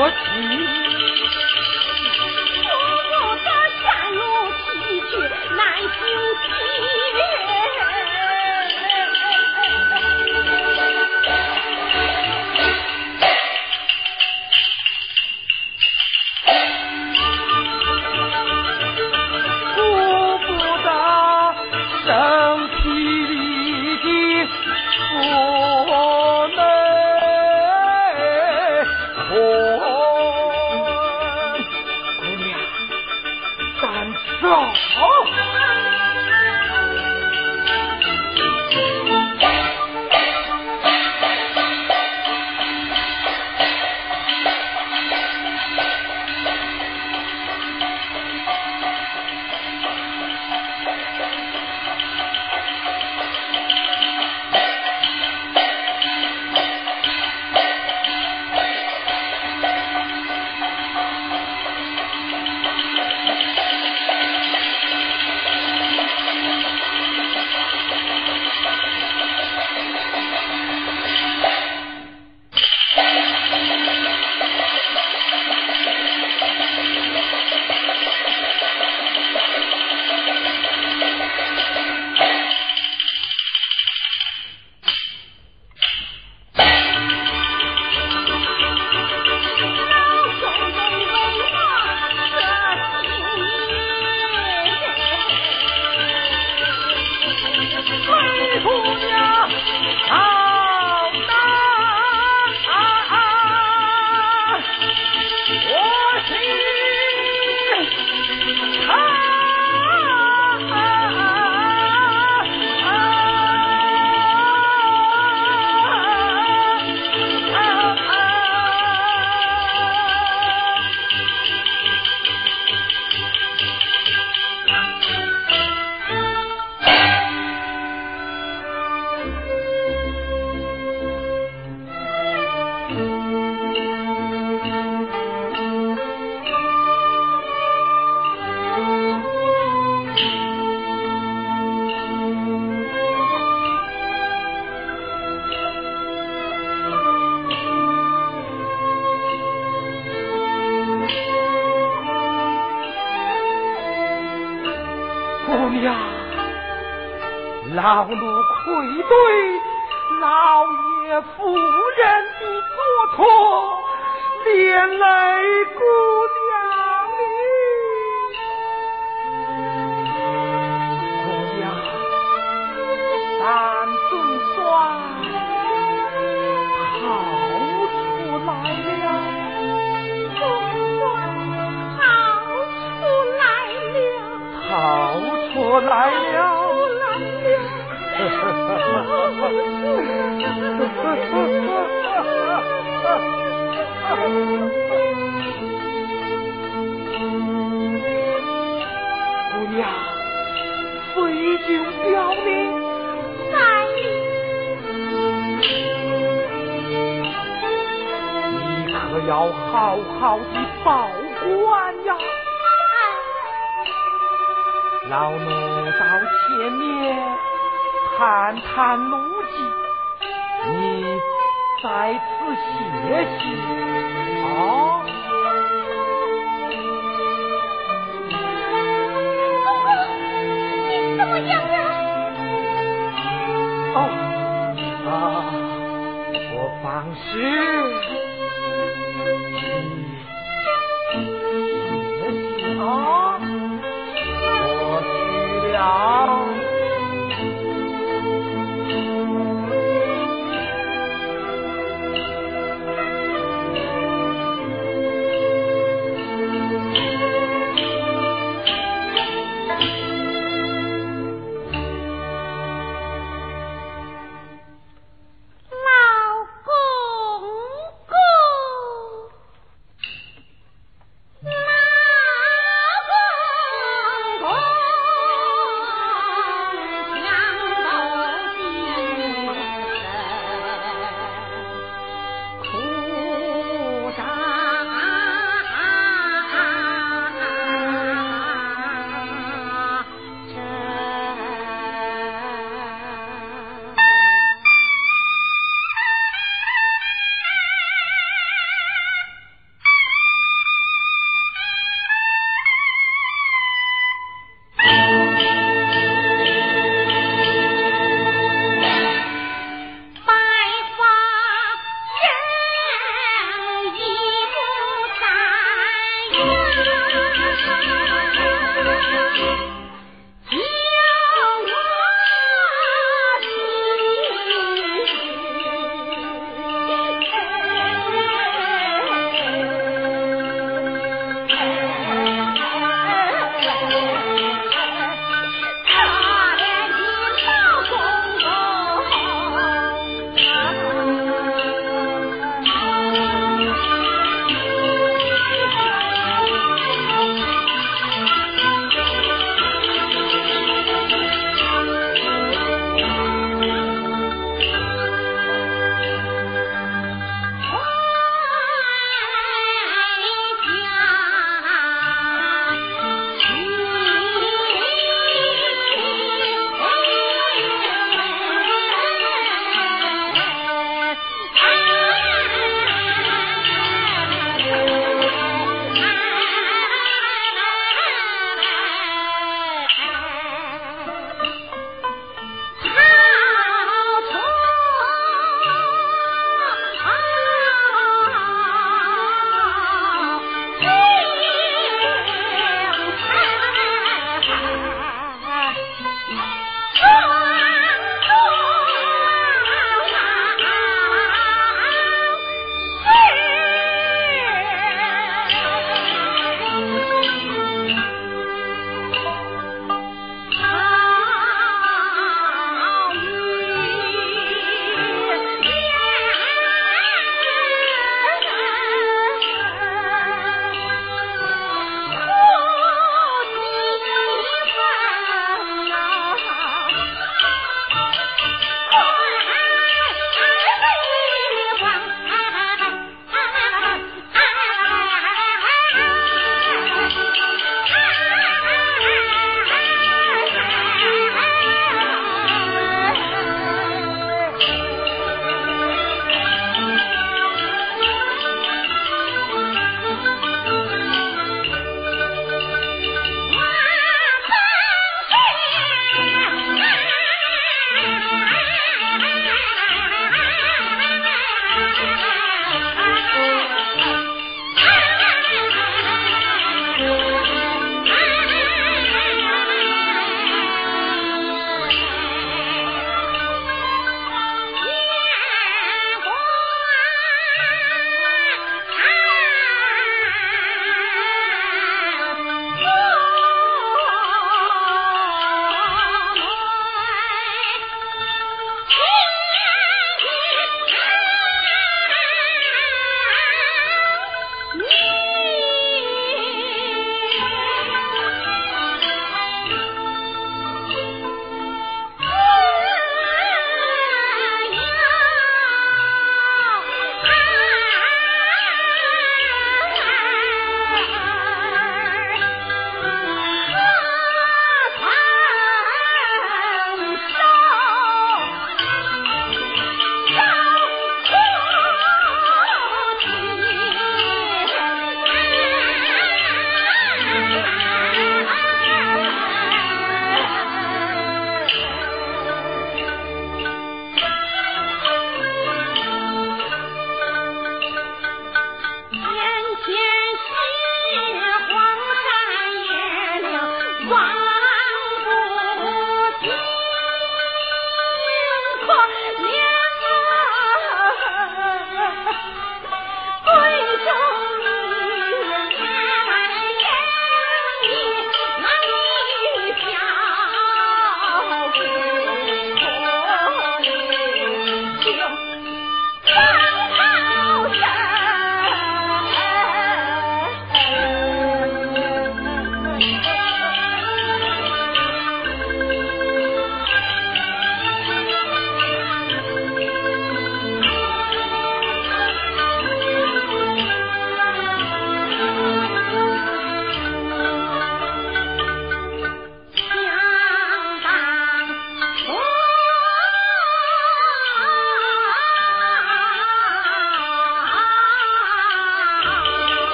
不弃。老奴愧对老爷夫人的做错，连累姑娘你。姑娘，咱总算逃出来了，逃出来了。姑娘，飞就表明在你可要好好的保管呀！老奴到前面。探探路迹，你在此歇息啊！公公，你怎么样了？哦，啊，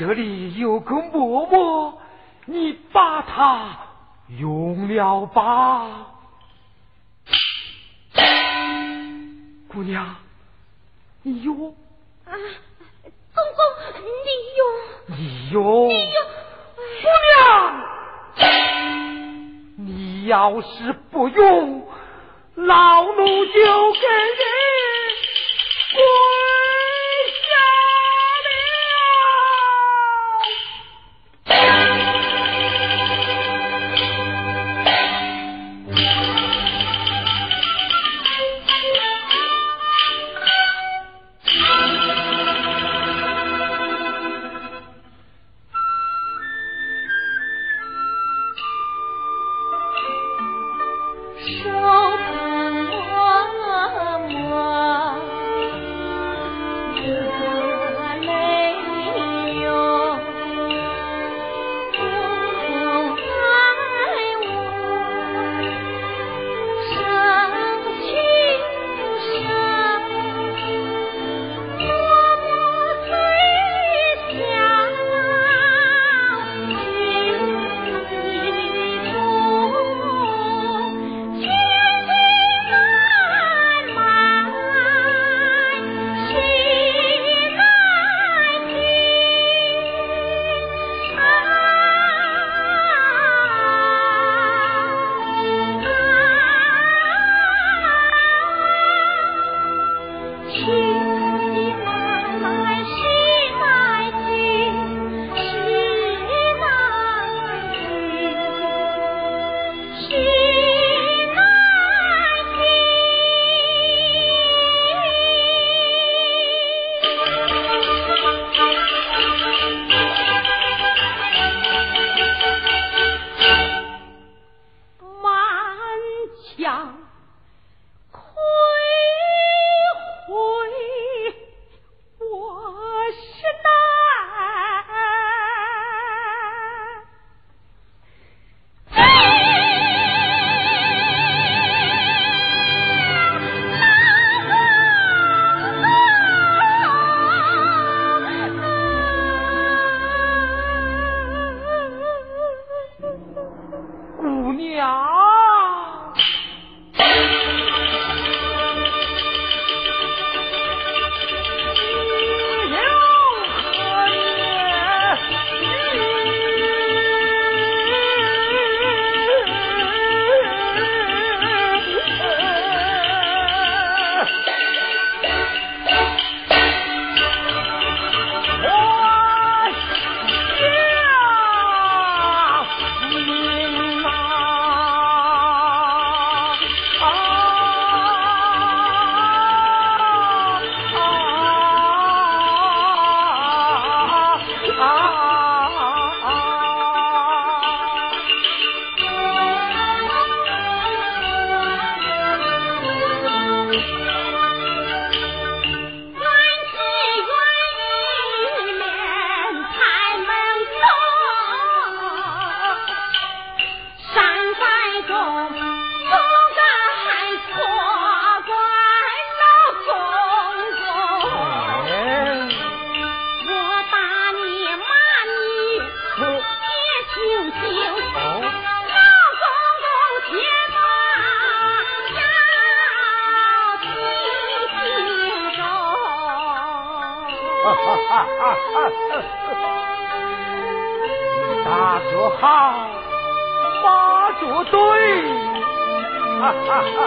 这里有个馍馍，你把它用了吧，姑娘，你用？啊，公公，你用？你用？你用？姑娘，你要是不用，老奴就给你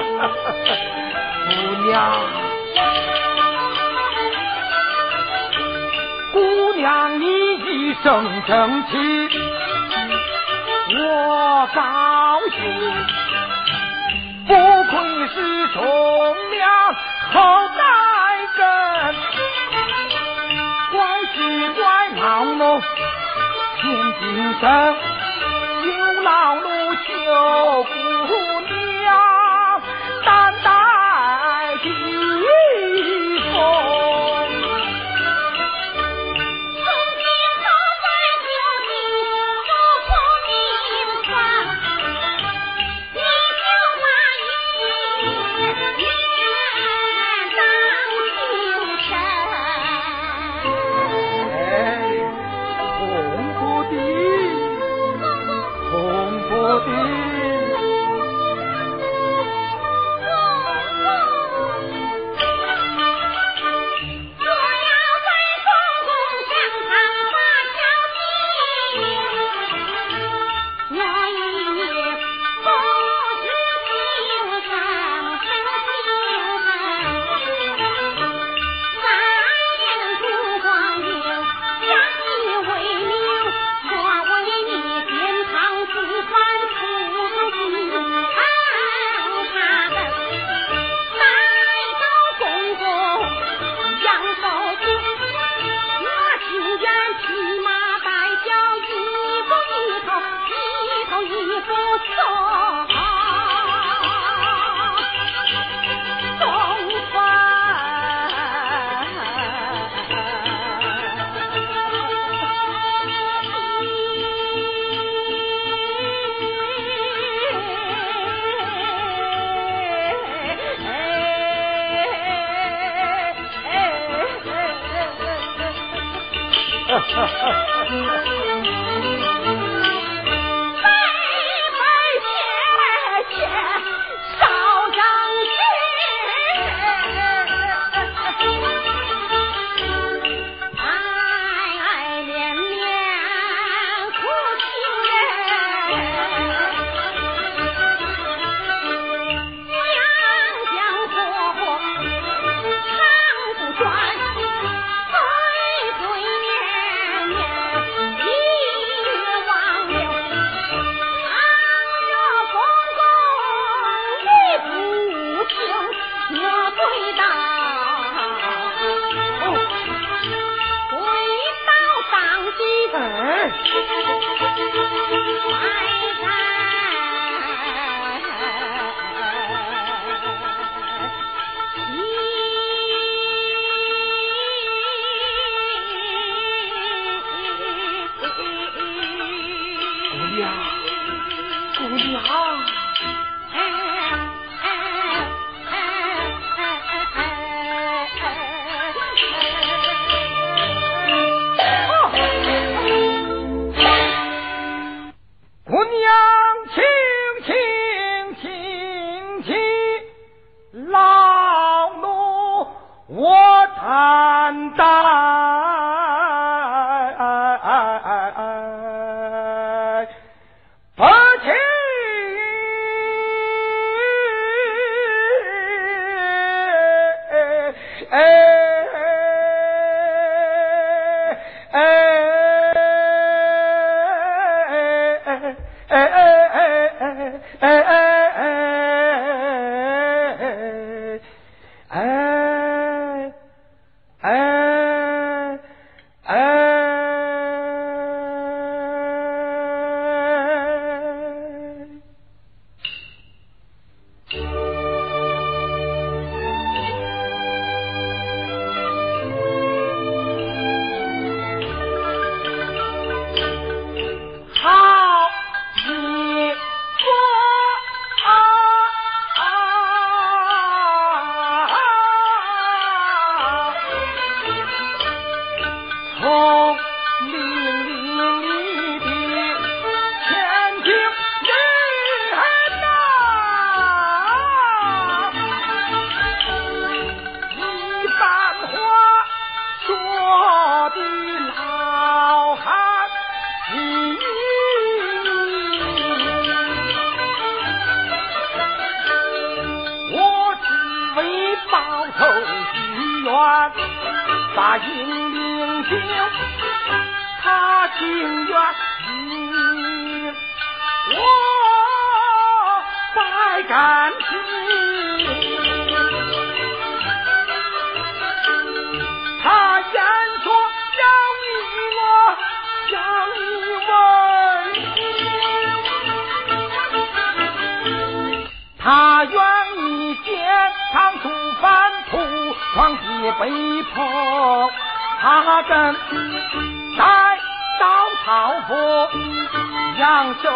姑娘，姑娘你一声正气，我高兴，不愧是忠良后代根，怪奇怪老奴。天津生，有老奴求姑ハハハハ把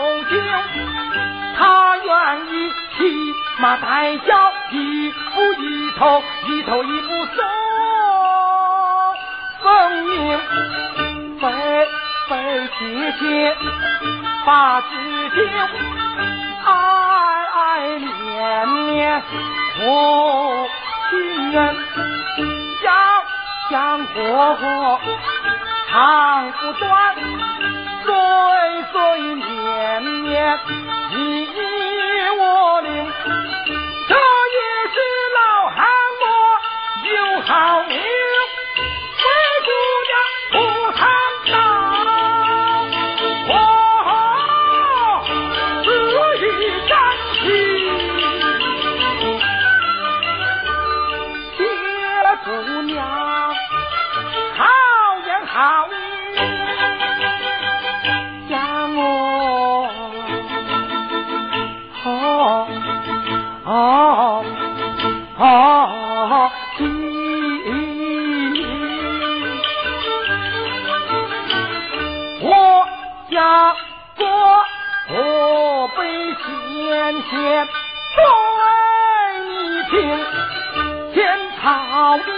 杨秀清，他愿意骑马带脚，一步一头，一头一步守分明，悲悲切切把知情，爱爱恋恋我。情人要想活活长不断，岁岁年年你我灵，这也是老汉我有好名。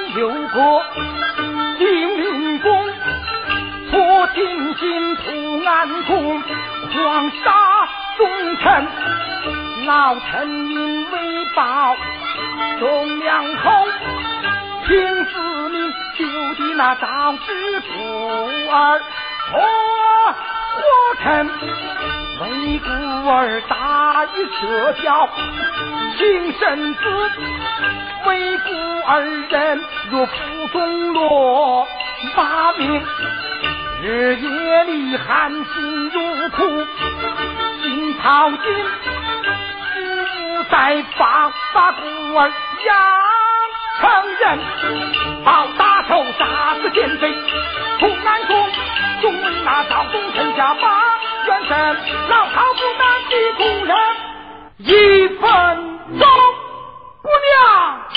朝里有个金陵公，托金心图安公，狂杀忠臣，老臣因为报忠良厚，听子民救的那赵知府儿，我火臣。为孤儿打一舍掉情身子，为孤儿人若负重落把命，日夜里含辛茹苦心操心，只不再放把孤儿养成人，报大仇杀死奸贼，图安公，终为那赵公臣下马。冤神，老好不当的故人，一分钟，姑娘。